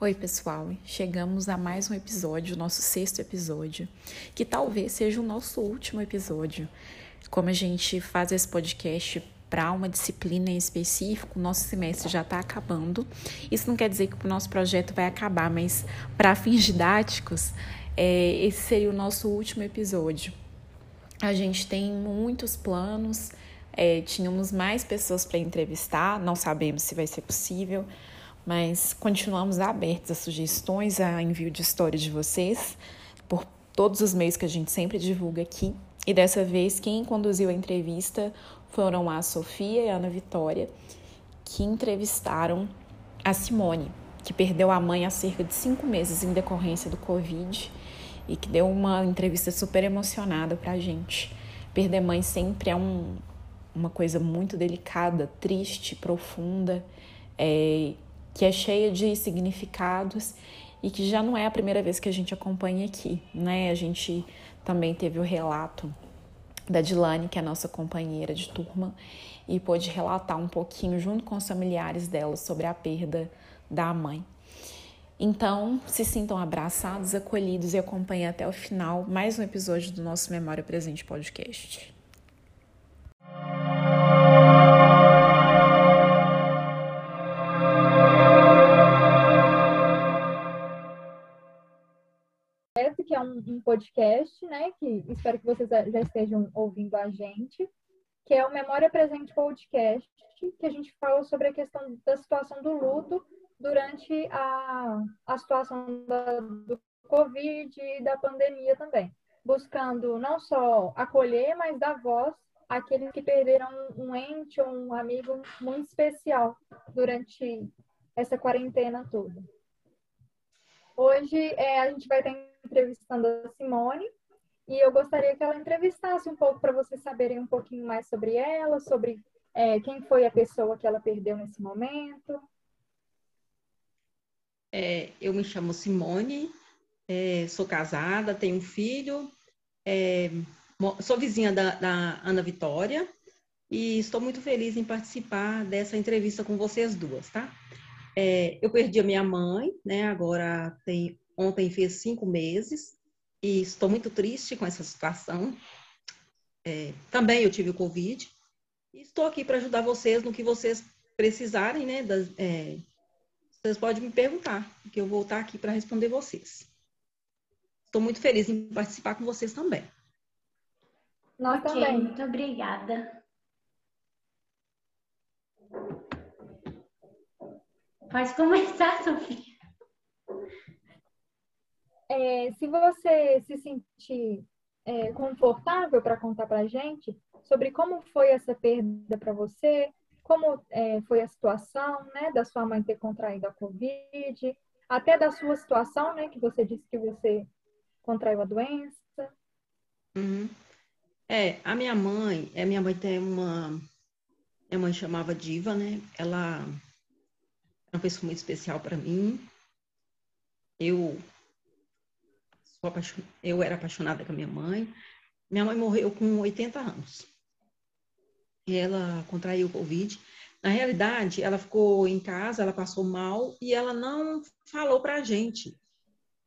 Oi, pessoal. Chegamos a mais um episódio, o nosso sexto episódio, que talvez seja o nosso último episódio. Como a gente faz esse podcast para uma disciplina em específico, o nosso semestre já está acabando. Isso não quer dizer que o nosso projeto vai acabar, mas para fins didáticos, é, esse seria o nosso último episódio. A gente tem muitos planos, é, tínhamos mais pessoas para entrevistar, não sabemos se vai ser possível, mas continuamos abertos a sugestões, a envio de história de vocês, por todos os meios que a gente sempre divulga aqui. E dessa vez, quem conduziu a entrevista foram a Sofia e a Ana Vitória, que entrevistaram a Simone, que perdeu a mãe há cerca de cinco meses em decorrência do Covid e que deu uma entrevista super emocionada para a gente. Perder mãe sempre é um, uma coisa muito delicada, triste, profunda, é, que é cheia de significados e que já não é a primeira vez que a gente acompanha aqui, né? A gente também teve o relato da Dilane, que é a nossa companheira de turma, e pôde relatar um pouquinho junto com os familiares dela sobre a perda da mãe. Então, se sintam abraçados, acolhidos e acompanhem até o final mais um episódio do nosso Memória Presente Podcast. É um, um, podcast, né? Que espero que vocês já estejam ouvindo a gente, que é o Memória Presente Podcast, que a gente fala sobre a questão da situação do luto durante a, a situação da, do Covid e da pandemia também, buscando não só acolher, mas dar voz àqueles que perderam um ente ou um amigo muito especial durante essa quarentena toda. Hoje é, a gente vai estar entrevistando a Simone e eu gostaria que ela entrevistasse um pouco para vocês saberem um pouquinho mais sobre ela, sobre é, quem foi a pessoa que ela perdeu nesse momento. É, eu me chamo Simone, é, sou casada, tenho um filho, é, sou vizinha da, da, Ana Vitória e estou muito feliz em participar dessa entrevista com vocês duas, tá? É, eu perdi a minha mãe, né? Agora tem ontem fez cinco meses e estou muito triste com essa situação. É, também eu tive o Covid e estou aqui para ajudar vocês no que vocês precisarem, né? Das, é, vocês podem me perguntar, que eu vou estar aqui para responder vocês. Estou muito feliz em participar com vocês também. Nós okay, também. Muito obrigada. Pode começar, Sofia. É, se você se sentir é, confortável para contar para a gente sobre como foi essa perda para você, como é, foi a situação, né, da sua mãe ter contraído a Covid, até da sua situação, né, que você disse que você contraiu a doença. Uhum. É, a minha mãe, a é, minha mãe tem uma, minha mãe chamava Diva, né, ela é uma pessoa muito especial para mim. Eu apaixon... eu era apaixonada com a minha mãe. Minha mãe morreu com 80 anos ela contraiu Covid. Na realidade, ela ficou em casa, ela passou mal e ela não falou para a gente.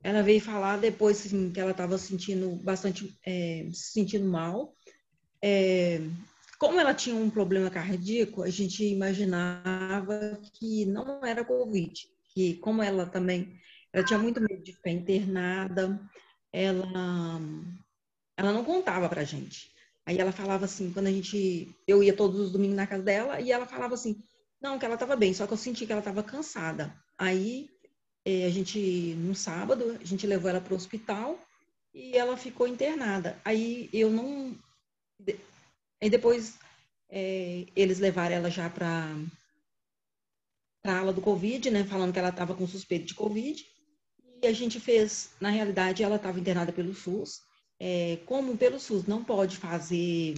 Ela veio falar depois assim, que ela estava sentindo bastante, é, se sentindo mal. É, como ela tinha um problema cardíaco, a gente imaginava que não era Covid. Que como ela também, ela tinha muito medo de ficar internada, ela, ela não contava para a gente. Aí ela falava assim, quando a gente. Eu ia todos os domingos na casa dela e ela falava assim, não, que ela estava bem, só que eu senti que ela estava cansada. Aí eh, a gente, no sábado, a gente levou ela para o hospital e ela ficou internada. Aí eu não. Aí depois eh, eles levaram ela já para a ala do Covid, né? Falando que ela estava com suspeito de Covid. E a gente fez, na realidade, ela estava internada pelo SUS é, como pelo SUS não pode fazer,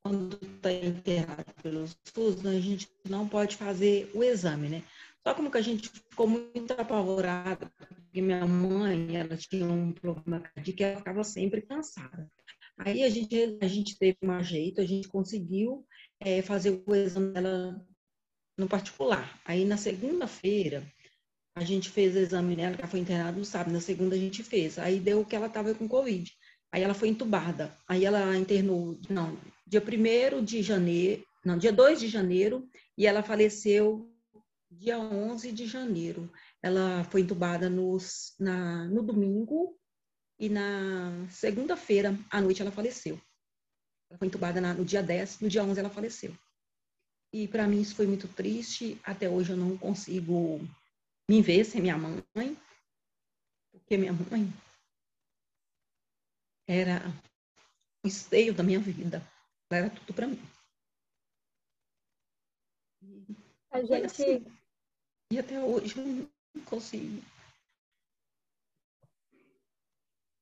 quando está internado pelo SUS, a gente não pode fazer o exame, né? Só como que a gente ficou muito apavorada, porque minha mãe, ela tinha um problema cardíaco, ela ficava sempre cansada. Aí a gente, a gente teve um jeito, a gente conseguiu é, fazer o exame dela no particular. Aí na segunda-feira, a gente fez o exame nela, ela foi internada no sábado, na segunda a gente fez. Aí deu que ela estava com Covid. Aí ela foi entubada. Aí ela internou, não, dia 1 de janeiro, não, dia 2 de janeiro, e ela faleceu dia 11 de janeiro. Ela foi entubada nos, na, no domingo e na segunda-feira à noite ela faleceu. Ela foi entubada na, no dia 10, no dia 11 ela faleceu. E para mim isso foi muito triste. Até hoje eu não consigo me ver sem minha mãe, porque minha mãe era o esteio da minha vida. Ela era tudo para mim. A gente. Assim, e até hoje eu não consigo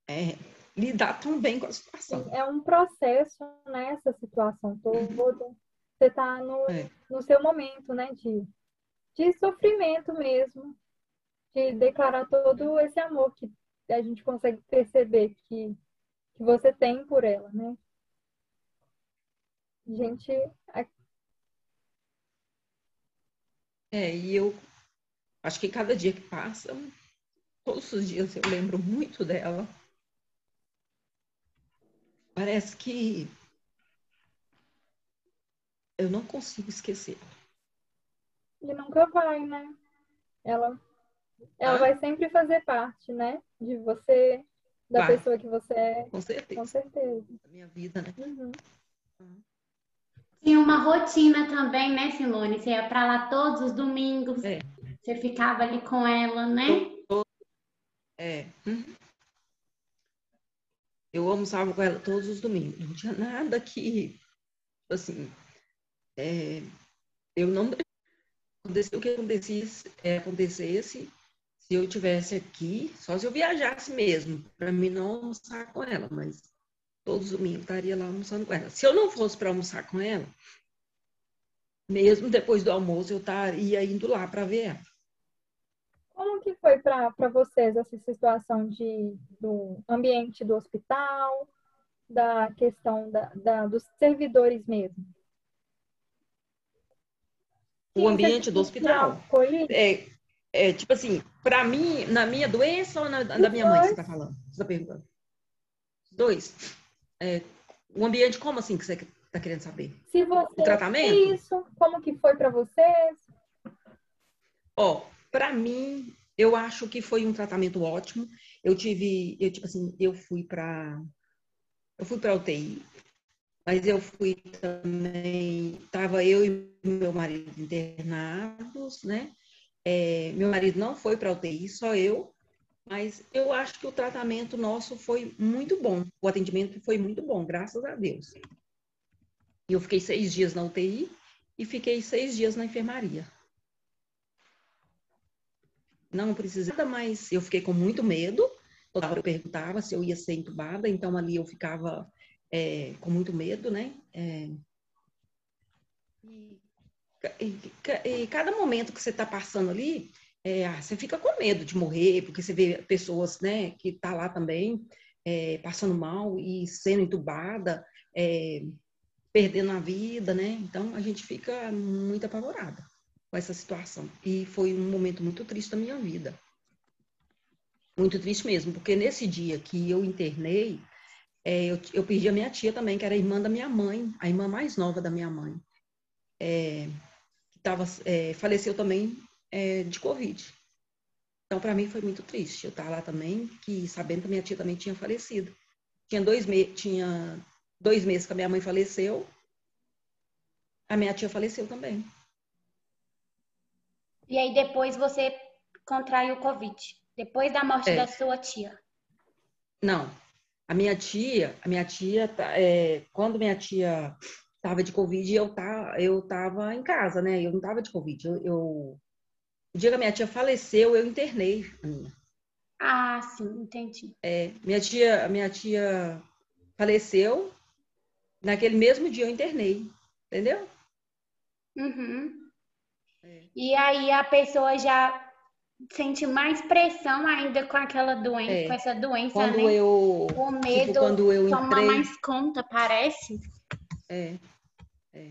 é, lidar tão bem com a situação. É um processo, né? Essa situação toda. Você está no, é. no seu momento, né? De, de sofrimento mesmo. De declarar todo esse amor que a gente consegue perceber que, que você tem por ela, né? Gente, É, e eu acho que cada dia que passa, todos os dias eu lembro muito dela. Parece que eu não consigo esquecer. E nunca vai, né? Ela, ela ah? vai sempre fazer parte, né? De você, da vai. pessoa que você é. Com certeza. Com certeza. Da minha vida, né? Uhum. Uhum. Tinha uma rotina também, né, Simone? Você ia para lá todos os domingos. É. Você ficava ali com ela, né? É. Uhum. Eu almoçava com ela todos os domingos. Não tinha nada que, assim, é, eu não aconteceu o que acontecesse, é, acontecesse se eu tivesse aqui, só se eu viajasse mesmo, para mim não almoçar com ela, mas todos os domingos estaria lá almoçando com ela. Se eu não fosse para almoçar com ela, mesmo depois do almoço, eu estaria indo lá para ver ela. Como que foi para vocês essa situação de, do ambiente do hospital, da questão da, da dos servidores mesmo? O ambiente do hospital? Foi é, é, tipo assim, para mim, na minha doença ou na, da minha mãe, você está falando? Você está perguntando? Dois. É, o ambiente, como assim que você está querendo saber? Se você o tratamento? Isso, como que foi para vocês? Ó, para mim, eu acho que foi um tratamento ótimo. Eu tive, eu tipo assim, eu fui para eu fui para UTI, mas eu fui também, tava eu e meu marido internados, né? É, meu marido não foi para UTI, só eu. Mas eu acho que o tratamento nosso foi muito bom. O atendimento foi muito bom, graças a Deus. E eu fiquei seis dias na UTI e fiquei seis dias na enfermaria. Não precisei nada mais. Eu fiquei com muito medo. Toda hora eu perguntava se eu ia ser entubada, então ali eu ficava é, com muito medo, né? É, e, e, cada momento que você está passando ali, é, você fica com medo de morrer, porque você vê pessoas, né, que tá lá também é, passando mal e sendo entubada, é, perdendo a vida, né? Então a gente fica muito apavorada com essa situação. E foi um momento muito triste da minha vida. Muito triste mesmo, porque nesse dia que eu internei, é, eu, eu perdi a minha tia também, que era irmã da minha mãe, a irmã mais nova da minha mãe. Tava, é, faleceu também é, de Covid. Então, para mim, foi muito triste. Eu estava lá também, que sabendo que a minha tia também tinha falecido. Tinha dois, me tinha dois meses que a minha mãe faleceu, a minha tia faleceu também. E aí, depois você contraiu o Covid? Depois da morte é. da sua tia? Não. A minha tia, a minha tia, tá, é, quando minha tia estava de Covid, eu, tá, eu tava em casa, né? Eu não estava de Covid. Eu, eu o dia que a minha tia faleceu, eu internei a minha. Ah, sim, entendi. É, minha tia, minha tia faleceu, naquele mesmo dia eu internei, entendeu? Uhum. É. E aí a pessoa já sente mais pressão ainda com aquela doença, é. com essa doença, quando né? Eu, o medo tipo, quando eu toma entrei... mais conta, parece. É. é.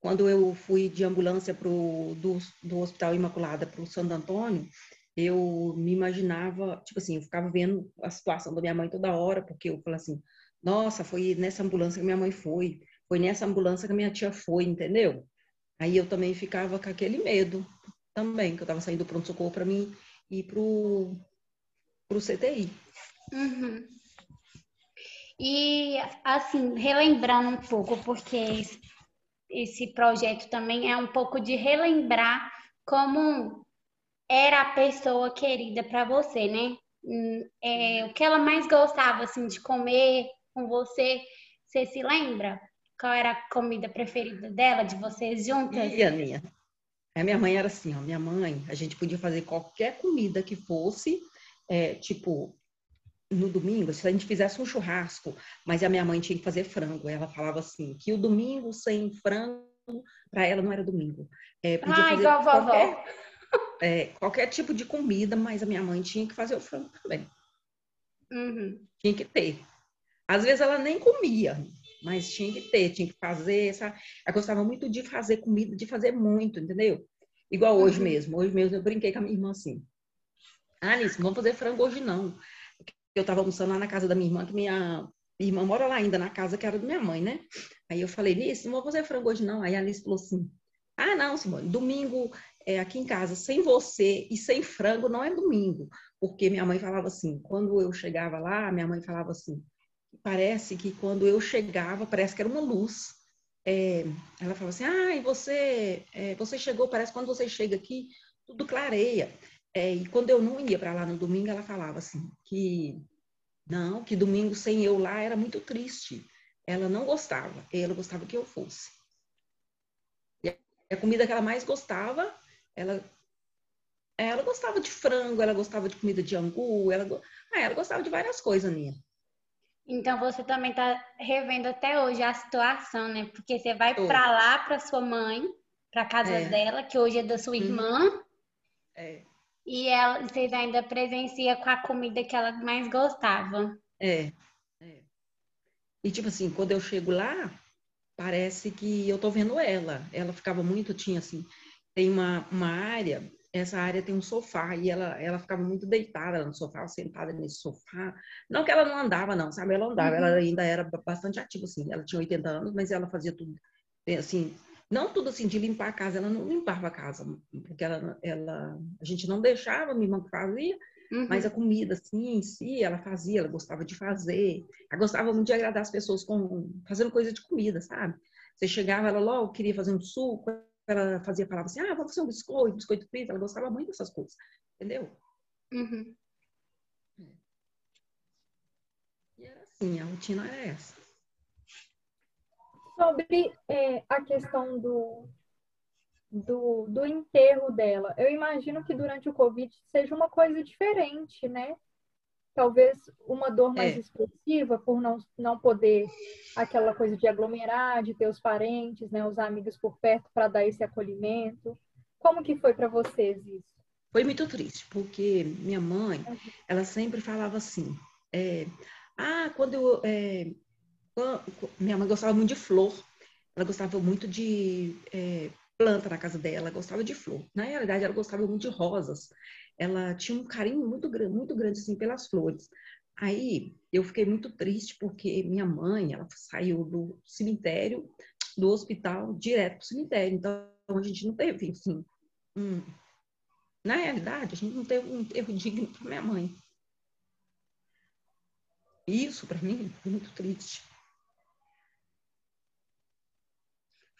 quando eu fui de ambulância pro, do, do Hospital Imaculada para o Santo Antônio, eu me imaginava, tipo assim, eu ficava vendo a situação da minha mãe toda hora, porque eu falava assim, nossa, foi nessa ambulância que minha mãe foi, foi nessa ambulância que minha tia foi, entendeu? Aí eu também ficava com aquele medo também, que eu estava saindo do pronto-socorro para mim ir pro, pro CTI. Uhum. E, assim, relembrando um pouco, porque esse projeto também é um pouco de relembrar como era a pessoa querida para você, né? Hum, é, o que ela mais gostava, assim, de comer com você, você se lembra? Qual era a comida preferida dela, de vocês juntas? E a minha? A minha mãe era assim, ó, minha mãe, a gente podia fazer qualquer comida que fosse, é, tipo, no domingo, se a gente fizesse um churrasco, mas a minha mãe tinha que fazer frango. Ela falava assim, que o domingo sem frango, para ela não era domingo. É, podia ah, fazer igual qualquer, vovó. É, qualquer tipo de comida, mas a minha mãe tinha que fazer o frango também. Uhum. Tinha que ter. Às vezes ela nem comia, mas tinha que ter, tinha que fazer. Sabe? Ela gostava muito de fazer comida, de fazer muito, entendeu? Igual hoje uhum. mesmo. Hoje mesmo eu brinquei com a minha irmã assim. Ah, Alice, não vamos fazer frango hoje não eu estava almoçando lá na casa da minha irmã, que minha irmã mora lá ainda, na casa que era da minha mãe, né? Aí eu falei, Liz, não vou fazer frango hoje não. Aí a Alice falou assim, ah, não, Simone, domingo é, aqui em casa, sem você e sem frango, não é domingo. Porque minha mãe falava assim, quando eu chegava lá, minha mãe falava assim, parece que quando eu chegava, parece que era uma luz. É, ela falava assim, ah, e você, é, você chegou, parece que quando você chega aqui, tudo clareia. É, e quando eu não ia para lá no domingo, ela falava assim, que não, que domingo sem eu lá era muito triste. Ela não gostava, ela gostava que eu fosse. E a comida que ela mais gostava, ela ela gostava de frango, ela gostava de comida de angu, ela, ah, ela gostava de várias coisas, Aninha. Então você também está revendo até hoje a situação, né? Porque você vai para lá para sua mãe, para casa é. dela, que hoje é da sua uhum. irmã. É. E ela, vocês ainda presenciam com a comida que ela mais gostava. É, é. E tipo assim, quando eu chego lá, parece que eu tô vendo ela. Ela ficava muito, tinha assim, tem uma, uma área, essa área tem um sofá, e ela, ela ficava muito deitada no sofá, sentada nesse sofá. Não que ela não andava, não, sabe? Ela andava, uhum. ela ainda era bastante ativa, assim. Ela tinha 80 anos, mas ela fazia tudo, assim, não tudo assim de limpar a casa, ela não limpava a casa, porque ela, ela a gente não deixava, minha irmã fazia, uhum. mas a comida assim em si, ela fazia, ela gostava de fazer, ela gostava muito de agradar as pessoas com fazendo coisa de comida, sabe? Você chegava, ela logo queria fazer um suco, ela fazia, falava assim, ah, vou fazer um biscoito, biscoito frito, ela gostava muito dessas coisas, entendeu? Uhum. E era assim, a rotina era essa sobre é, a questão do, do, do enterro dela. Eu imagino que durante o Covid seja uma coisa diferente, né? Talvez uma dor mais é. expressiva por não, não poder aquela coisa de aglomerar, de ter os parentes, né, os amigos por perto para dar esse acolhimento. Como que foi para vocês isso? Foi muito triste, porque minha mãe, uhum. ela sempre falava assim, é, ah, quando eu, é, minha mãe gostava muito de flor, ela gostava muito de é, planta na casa dela, gostava de flor. Na realidade, ela gostava muito de rosas. Ela tinha um carinho muito grande, muito grande assim pelas flores. Aí eu fiquei muito triste porque minha mãe, ela saiu do cemitério, do hospital, direto para o cemitério. Então a gente não teve, assim, um... na realidade, a gente não teve um enterro digno para minha mãe. Isso para mim foi muito triste.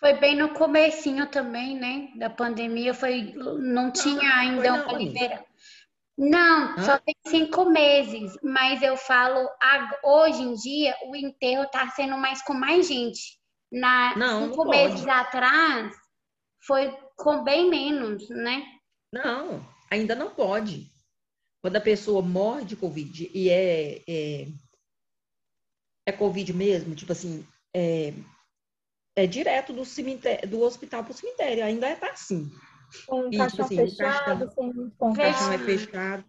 Foi bem no comecinho também, né? Da pandemia, foi, não tinha ainda uma liberação. Não, Hã? só tem cinco meses, mas eu falo, hoje em dia, o enterro está sendo mais com mais gente. Na, não, cinco não meses atrás, foi com bem menos, né? Não, ainda não pode. Quando a pessoa morre de Covid e é, é, é Covid mesmo, tipo assim, é, é direto do cemitério, do hospital para o cemitério, ainda é tá assim. Com um caixão assim, fechado, caixão, o caixão é fechado.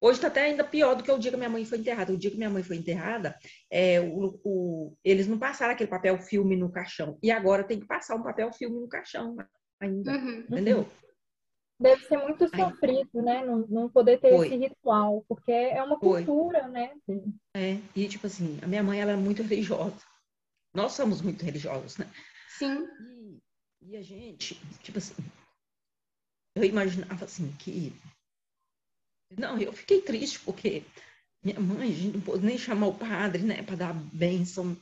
Hoje está até ainda pior do que o dia que minha mãe foi enterrada. O dia que minha mãe foi enterrada, é, o, o, eles não passaram aquele papel filme no caixão. E agora tem que passar um papel filme no caixão ainda. Uhum. Entendeu? Deve ser muito sofrido, né? Não, não poder ter Foi. esse ritual, porque é uma cultura, Foi. né? É, e tipo assim, a minha mãe ela é muito religiosa. Nós somos muito religiosos, né? Sim. E, e a gente, tipo assim, eu imaginava assim que. Não, eu fiquei triste porque minha mãe, a gente não pôde nem chamar o padre, né, para dar bênção.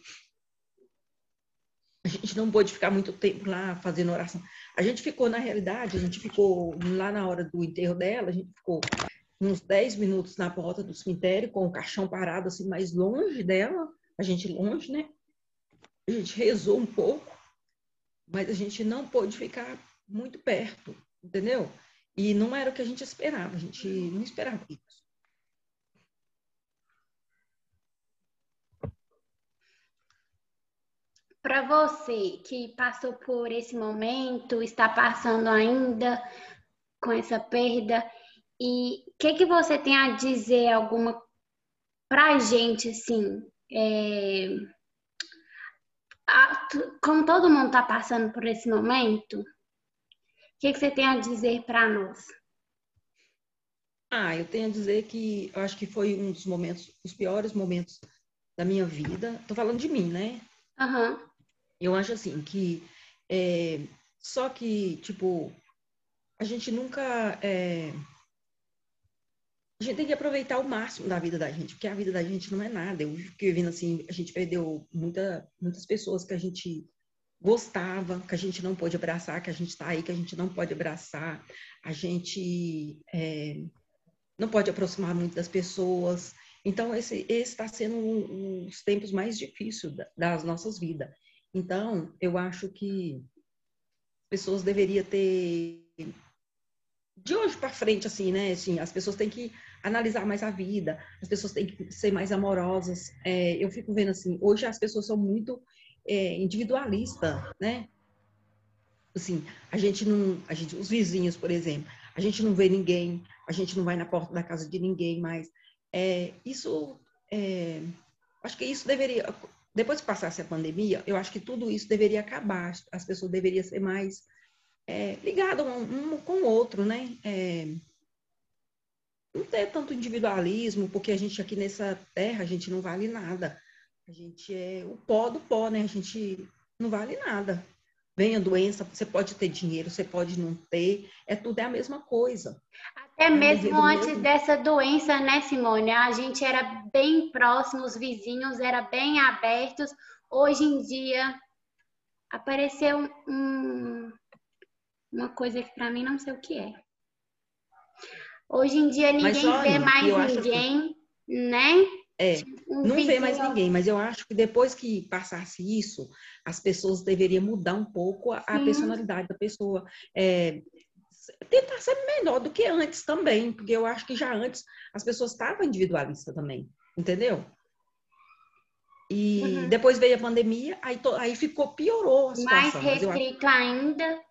A gente não pôde ficar muito tempo lá fazendo oração. A gente ficou, na realidade, a gente ficou lá na hora do enterro dela, a gente ficou uns 10 minutos na porta do cemitério, com o caixão parado assim, mais longe dela, a gente longe, né? A gente rezou um pouco, mas a gente não pôde ficar muito perto, entendeu? E não era o que a gente esperava, a gente não esperava isso. Para você que passou por esse momento, está passando ainda com essa perda, e o que, que você tem a dizer alguma para a gente, assim, é, como todo mundo está passando por esse momento, o que, que você tem a dizer para nós? Ah, eu tenho a dizer que eu acho que foi um dos momentos, os piores momentos da minha vida. Tô falando de mim, né? Uhum. Eu acho assim que é, só que tipo a gente nunca é, a gente tem que aproveitar o máximo da vida da gente, porque a vida da gente não é nada. Eu fiquei vendo assim, a gente perdeu muita, muitas pessoas que a gente gostava, que a gente não pôde abraçar, que a gente está aí, que a gente não pode abraçar, a gente é, não pode aproximar muito das pessoas. Então, esse está sendo um, um, os tempos mais difíceis das nossas vidas. Então, eu acho que pessoas deveriam ter de hoje para frente, assim, né? Assim, as pessoas têm que analisar mais a vida, as pessoas têm que ser mais amorosas. É, eu fico vendo assim, hoje as pessoas são muito é, individualistas, né? Assim, a gente não, a gente, os vizinhos, por exemplo, a gente não vê ninguém, a gente não vai na porta da casa de ninguém mais. É, isso, é, acho que isso deveria, depois que passasse a pandemia, eu acho que tudo isso deveria acabar. As pessoas deveriam ser mais é, ligadas um, um, com o outro, né? Não ter tanto individualismo, porque a gente aqui nessa terra, a gente não vale nada. A gente é o pó do pó, né? A gente não vale nada. Vem a doença, você pode ter dinheiro, você pode não ter, é tudo é a mesma coisa. Até mesmo antes mesmo. dessa doença, né, Simone? A gente era bem próximo, os vizinhos eram bem abertos. Hoje em dia apareceu um, uma coisa que para mim não sei o que é. Hoje em dia ninguém olha, vê mais ninguém, assim, né? É, um não vê mais ninguém, mas eu acho que depois que passasse isso, as pessoas deveriam mudar um pouco a, a personalidade da pessoa. É, tentar ser melhor do que antes também, porque eu acho que já antes as pessoas estavam individualistas também, entendeu? E uhum. depois veio a pandemia, aí, to, aí ficou, piorou a situação. Mais restrito acho... ainda.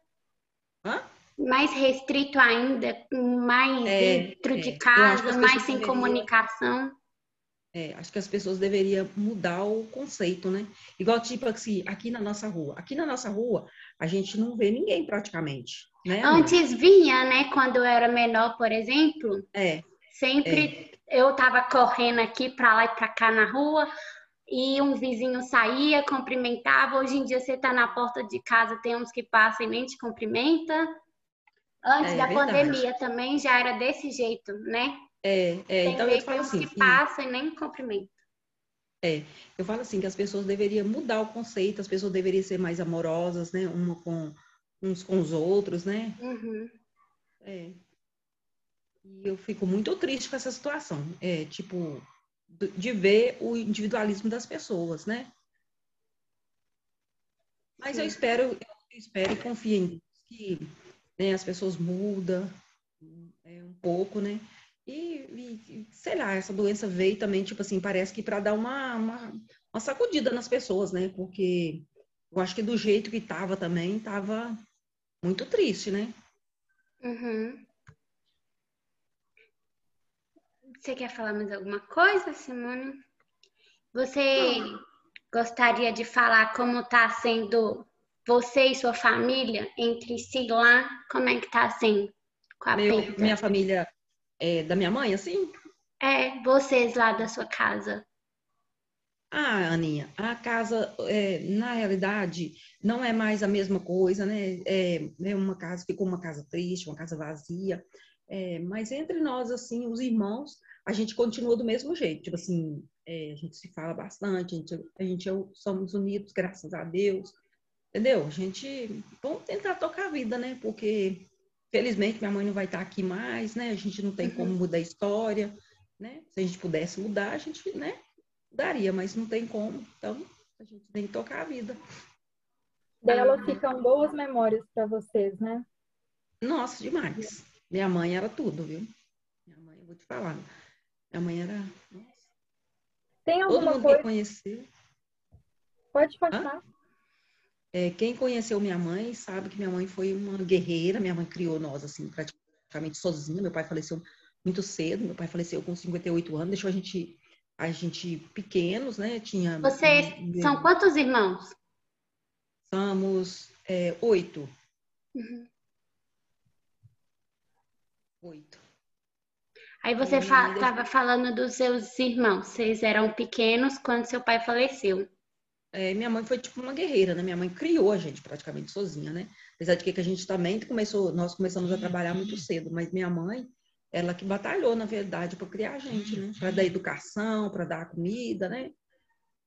Hã? Mais restrito ainda, mais é, dentro é. de casa, mais sem comunicação. É, acho que as pessoas deveriam mudar o conceito, né? Igual tipo assim, aqui na nossa rua. Aqui na nossa rua, a gente não vê ninguém praticamente. Né, Antes vinha, né? Quando eu era menor, por exemplo. É. Sempre é. eu tava correndo aqui para lá e para cá na rua e um vizinho saía, cumprimentava. Hoje em dia você tá na porta de casa, tem uns que passam e nem te cumprimenta. Antes é, da verdade. pandemia também já era desse jeito, né? É, é então eu falo assim. que passa e nem cumprimenta. É, eu falo assim que as pessoas deveriam mudar o conceito, as pessoas deveriam ser mais amorosas, né? Uma com uns com os outros, né? Uhum. É. E eu fico muito triste com essa situação. É, tipo, de ver o individualismo das pessoas, né? Mas Sim. eu espero, eu espero e confio em que né, as pessoas mudam é, um pouco, né? E, e, sei lá, essa doença veio também, tipo assim, parece que para dar uma, uma, uma, sacudida nas pessoas, né? Porque eu acho que do jeito que tava também, tava muito triste, né? Uhum. Você quer falar mais alguma coisa, Simone? Você gostaria de falar como está sendo você e sua família entre si lá? Como é que está sendo com a Meu, perda? minha família é, da minha mãe, assim? É, vocês lá da sua casa. Ah, Aninha, a casa, é, na realidade, não é mais a mesma coisa, né? É, é uma casa, ficou uma casa triste, uma casa vazia. É, mas entre nós, assim, os irmãos, a gente continua do mesmo jeito. Tipo assim, é, a gente se fala bastante, a gente, a gente é, somos unidos, graças a Deus. Entendeu? A gente, vamos tentar tocar a vida, né? Porque, felizmente, minha mãe não vai estar aqui mais, né? A gente não tem como mudar a história, né? Se a gente pudesse mudar, a gente, né? Daria, mas não tem como. Então, a gente tem que tocar a vida. Dela ficam boas memórias para vocês, né? Nossa, demais. Minha mãe era tudo, viu? Minha mãe, eu vou te falar. Minha mãe era. Nossa. Tem Todo alguma mundo coisa. que conheceu. Pode continuar. É, quem conheceu minha mãe sabe que minha mãe foi uma guerreira. Minha mãe criou nós, assim, praticamente sozinha. Meu pai faleceu muito cedo. Meu pai faleceu com 58 anos. Deixou a gente, a gente pequenos, né? Tinha. Vocês são quantos irmãos? Somos é, oito. Uhum. Oito. Aí você Minha mãe estava falando dos seus irmãos. Vocês eram pequenos quando seu pai faleceu. É, minha mãe foi tipo uma guerreira, né? Minha mãe criou a gente praticamente sozinha, né? Apesar de que a gente também começou, nós começamos a trabalhar muito cedo, mas minha mãe, ela que batalhou, na verdade, para criar a gente, né? Para dar educação, para dar comida, né?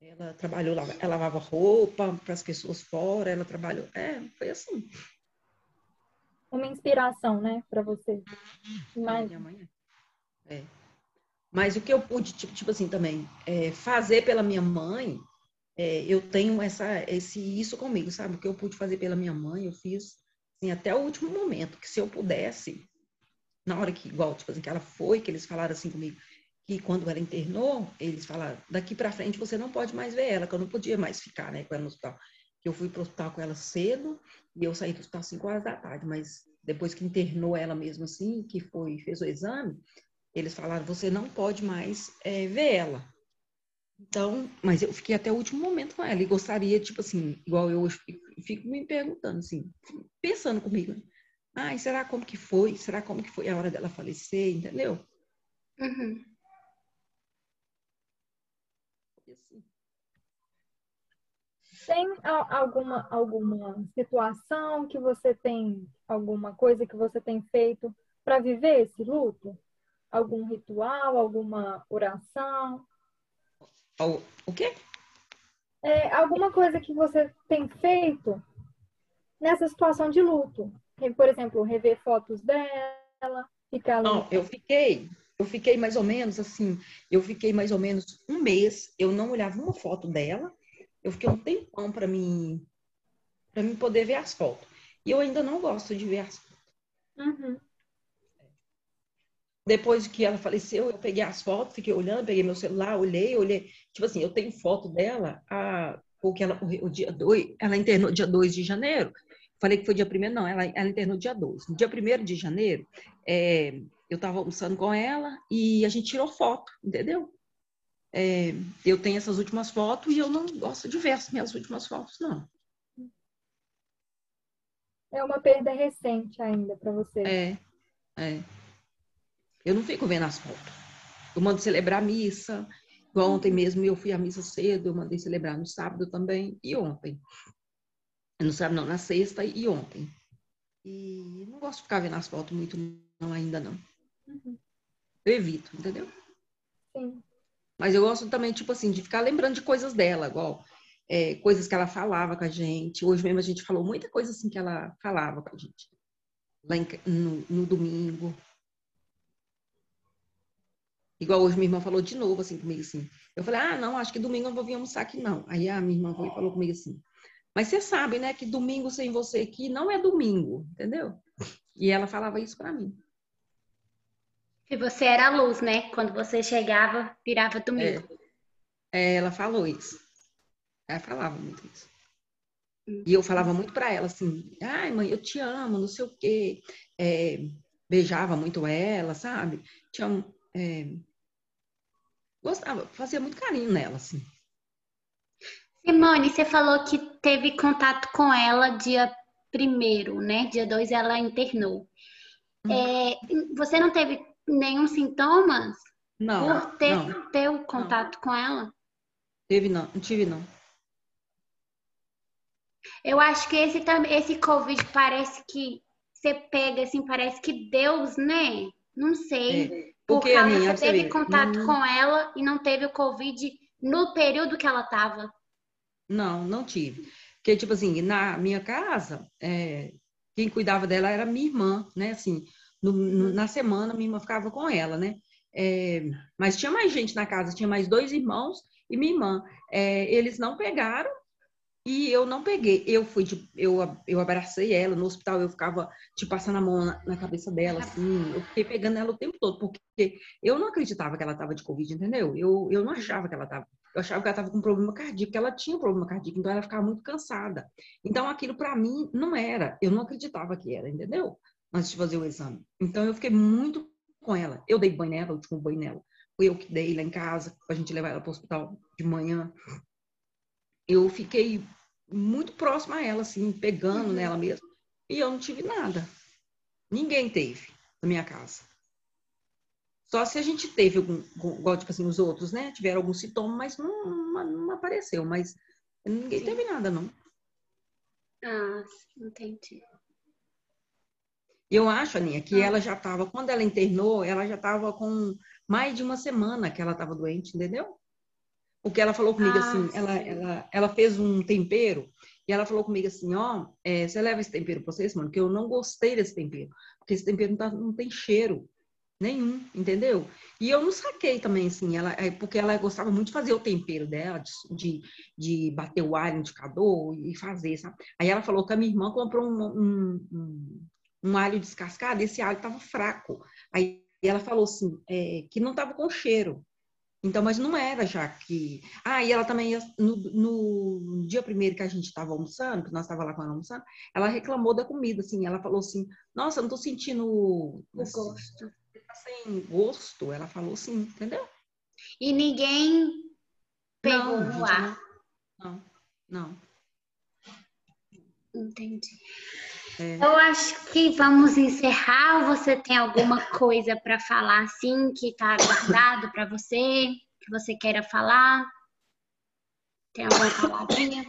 Ela trabalhou, ela lavava roupa para as pessoas fora, ela trabalhou. É, foi assim. Uma inspiração, né, para vocês. Mas Minha mãe é. É. Mas o que eu pude, tipo, tipo assim, também, é, fazer pela minha mãe, é, eu tenho essa, esse, isso comigo, sabe? O que eu pude fazer pela minha mãe, eu fiz assim, até o último momento, que se eu pudesse, na hora que, igual, tipo assim, que ela foi, que eles falaram assim comigo, que quando ela internou, eles falaram, daqui para frente você não pode mais ver ela, que eu não podia mais ficar, né, com ela no hospital. Eu fui pro hospital com ela cedo, e eu saí do hospital às 5 horas da tarde, mas depois que internou ela mesmo assim, que foi, fez o exame, eles falaram, você não pode mais é, ver ela. Então, mas eu fiquei até o último momento com ela e gostaria, tipo assim, igual eu hoje fico, fico me perguntando, assim, pensando comigo, ai, será como que foi? Será como que foi a hora dela falecer, entendeu? Uhum. Assim, tem alguma, alguma situação que você tem, alguma coisa que você tem feito para viver esse luto? Algum ritual, alguma oração? O, o quê? É, alguma coisa que você tem feito nessa situação de luto? Por exemplo, rever fotos dela, ficar. Não, eu fiquei, eu fiquei mais ou menos assim, eu fiquei mais ou menos um mês, eu não olhava uma foto dela, eu fiquei um tempão para mim, para mim poder ver as fotos. E eu ainda não gosto de ver as fotos. Uhum. Depois que ela faleceu, eu peguei as fotos, fiquei olhando, peguei meu celular, olhei, olhei. Tipo assim, eu tenho foto dela, a, porque ela morreu o dia 2, ela internou dia 2 de janeiro. Falei que foi dia 1 não, ela, ela internou dia 2. No dia 1 de janeiro, é, eu estava almoçando com ela e a gente tirou foto, entendeu? É, eu tenho essas últimas fotos e eu não gosto de ver as minhas últimas fotos, não. É uma perda recente ainda para você. É, é. Eu não fico vendo as fotos. Eu mando celebrar a missa. Ontem mesmo eu fui à missa cedo, eu mandei celebrar no sábado também e ontem. No sábado não, na sexta e ontem. E não gosto de ficar vendo as fotos muito não ainda não. Uhum. Eu evito, entendeu? Sim. Mas eu gosto também, tipo assim, de ficar lembrando de coisas dela, igual é, coisas que ela falava com a gente. Hoje mesmo a gente falou muita coisa assim que ela falava com a gente. Lá em, no, no domingo. Igual hoje minha irmã falou de novo assim comigo assim. Eu falei, ah, não, acho que domingo eu não vou vir almoçar aqui, não. Aí a minha irmã falou comigo assim. Mas você sabe, né, que domingo sem você aqui não é domingo, entendeu? E ela falava isso pra mim. E você era a luz, né? Quando você chegava, virava domingo. É, ela falou isso. Ela falava muito isso. E eu falava muito pra ela assim, ai mãe, eu te amo, não sei o quê. É, beijava muito ela, sabe? Tinha, um- é, gostava, fazia muito carinho nela, assim. Simone, você falou que teve contato com ela dia primeiro, né? Dia 2 ela internou. Uhum. É, você não teve nenhum sintomas? Não. Por ter, não, ter o contato não. com ela? Teve não, não tive não. Eu acho que esse, esse Covid parece que você pega assim, parece que Deus, né? Não sei. É. Porque, Por causa você teve contato não... com ela e não teve o Covid no período que ela estava. Não, não tive. Porque, tipo assim, na minha casa, é, quem cuidava dela era minha irmã, né? Assim, no, no, na semana, minha irmã ficava com ela, né? É, mas tinha mais gente na casa, tinha mais dois irmãos e minha irmã. É, eles não pegaram e eu não peguei. Eu fui, de, eu, eu abracei ela no hospital, eu ficava, tipo, passando a mão na, na, cabeça dela, assim. Eu fiquei pegando ela o tempo todo, porque eu não acreditava que ela estava de Covid, entendeu? Eu, eu não achava que ela estava. Eu achava que ela estava com problema cardíaco, que ela tinha um problema cardíaco, então ela ficava muito cansada. Então aquilo para mim não era, eu não acreditava que era, entendeu? Antes de fazer o exame. Então eu fiquei muito com ela. Eu dei banho nela, o último banho nela. Fui eu que dei lá em casa, pra gente levar ela para o hospital de manhã eu fiquei muito próxima a ela, assim, pegando uhum. nela mesmo. E eu não tive nada. Ninguém teve na minha casa. Só se a gente teve algum, igual, tipo assim, os outros, né? Tiveram algum sintoma, mas não, não, não apareceu. Mas ninguém Sim. teve nada, não. Ah, entendi. Eu acho, Aninha, que ah. ela já estava, quando ela internou, ela já estava com mais de uma semana que ela estava doente, entendeu? Porque ela falou comigo ah, assim, ela, ela, ela fez um tempero e ela falou comigo assim, ó, oh, é, você leva esse tempero para vocês, mano, que eu não gostei desse tempero, porque esse tempero não, tá, não tem cheiro nenhum, entendeu? E eu não saquei também, assim, ela, é, porque ela gostava muito de fazer o tempero dela, de, de bater o alho no indicador e fazer, sabe? Aí ela falou que a minha irmã comprou um, um, um, um alho descascado, e esse alho estava fraco. Aí ela falou assim, é, que não estava com cheiro. Então, mas não era já que. Ah, e ela também, no, no dia primeiro que a gente estava almoçando, que nós estávamos lá com ela almoçando, ela reclamou da comida, assim. Ela falou assim: Nossa, não estou sentindo. O gosto. Tá sem gosto. Ela falou assim, entendeu? E ninguém pegou não, no ar. Não, não. Entendi. É. Eu acho que vamos encerrar. Você tem alguma coisa para falar assim que está guardado para você, que você queira falar? Tem alguma palavrinha?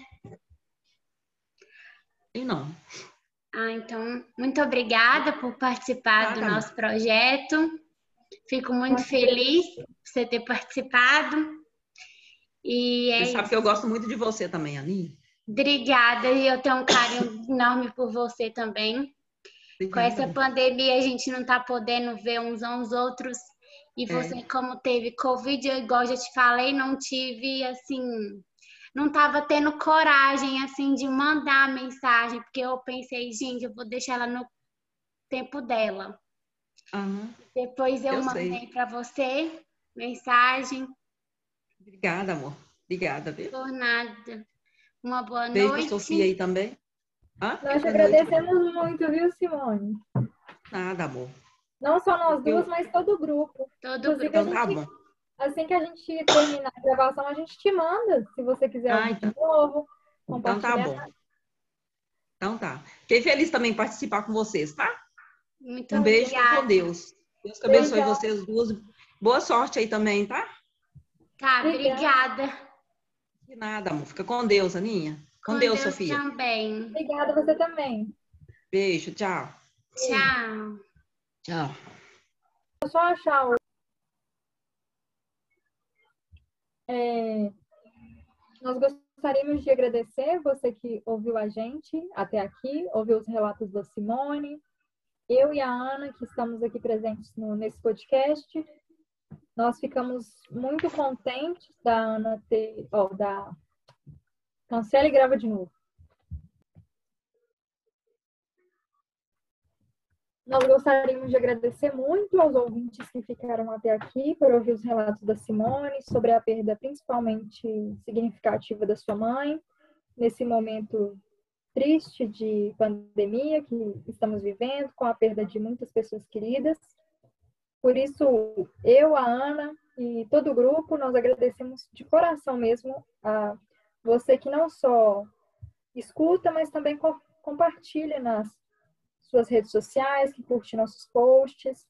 E não. Ah, então, muito obrigada por participar do nosso projeto. Fico muito feliz por você ter participado. E é você sabe que eu gosto muito de você também, Aninha. Obrigada, e eu tenho um carinho enorme por você também. Obrigada. Com essa pandemia, a gente não está podendo ver uns aos outros. E é. você, é. como teve Covid, igual já te falei, não tive, assim, não estava tendo coragem, assim, de mandar a mensagem, porque eu pensei, gente, eu vou deixar ela no tempo dela. Uhum. Depois eu, eu mandei para você mensagem. Obrigada, amor. Obrigada, viu? Por nada. Uma boa Beijo noite. Beijo, Sofia aí também. Ah, nós te agradecemos noite, muito, viu, Simone? Nada, amor. Não só nós duas, mas todo o grupo. Todo o grupo. Então, tá bom. Assim que a gente terminar a gravação, a gente te manda, se você quiser ah, então. de novo. Então tá bom. Então tá. Fiquei feliz também em participar com vocês, tá? Muito um beijo com Deus. Deus que abençoe Obrigada. vocês duas. Boa sorte aí também, tá? Tá, obrigada. De nada, amor. Fica com Deus, Aninha. Com, com Deus, Deus, Sofia. também. Obrigada, você também. Beijo, tchau. Tchau. Tchau. Vou só achar o. É... Nós gostaríamos de agradecer você que ouviu a gente até aqui, ouviu os relatos da Simone, eu e a Ana, que estamos aqui presentes no, nesse podcast. Nós ficamos muito contentes da Ana ter. Oh, da. Cancela e grava de novo. Nós gostaríamos de agradecer muito aos ouvintes que ficaram até aqui para ouvir os relatos da Simone sobre a perda principalmente significativa da sua mãe, nesse momento triste de pandemia que estamos vivendo, com a perda de muitas pessoas queridas. Por isso, eu, a Ana e todo o grupo. Nós agradecemos de coração mesmo a você que não só escuta, mas também co compartilha nas suas redes sociais, que curte nossos posts.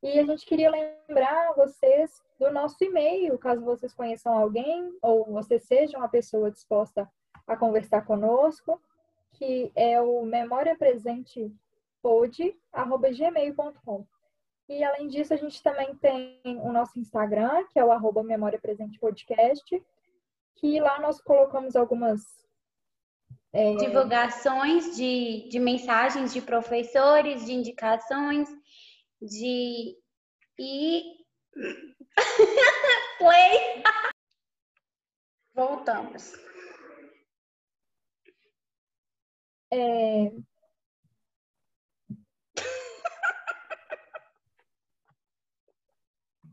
E a gente queria lembrar vocês do nosso e-mail, caso vocês conheçam alguém ou você seja uma pessoa disposta a conversar conosco, que é o memoriapresentepod.gmail.com. E além disso, a gente também tem o nosso Instagram, que é o arroba Memória Presente Podcast, que lá nós colocamos algumas é... divulgações de, de mensagens de professores, de indicações, de e play. Voltamos. É...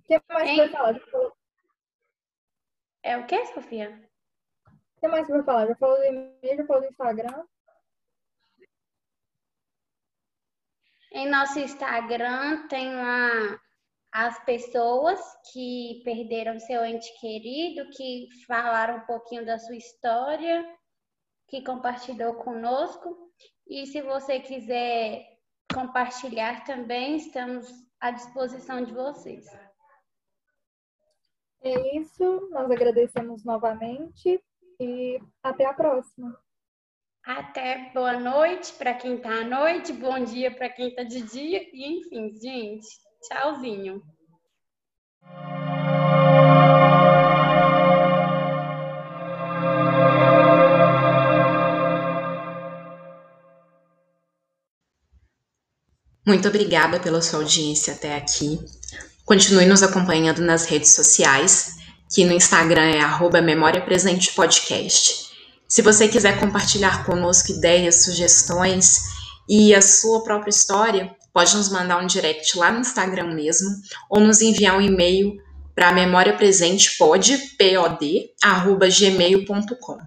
O que mais hein? você vai falar? É o que, Sofia? O que mais você vai falar? Já falou do e-mail, já falou do Instagram? Em nosso Instagram tem uma, as pessoas que perderam seu ente querido, que falaram um pouquinho da sua história, que compartilhou conosco. E se você quiser compartilhar também, estamos à disposição de vocês. É isso, nós agradecemos novamente e até a próxima. Até boa noite para quem está à noite, bom dia para quem está de dia, e enfim, gente, tchauzinho. Muito obrigada pela sua audiência até aqui. Continue nos acompanhando nas redes sociais, que no Instagram é arroba Memória Presente Podcast. Se você quiser compartilhar conosco ideias, sugestões e a sua própria história, pode nos mandar um direct lá no Instagram mesmo, ou nos enviar um e-mail para memoriapresentepod.gmail.com.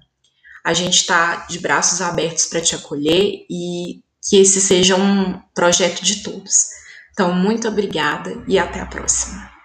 A gente está de braços abertos para te acolher e que esse seja um projeto de todos. Então, muito obrigada e até a próxima.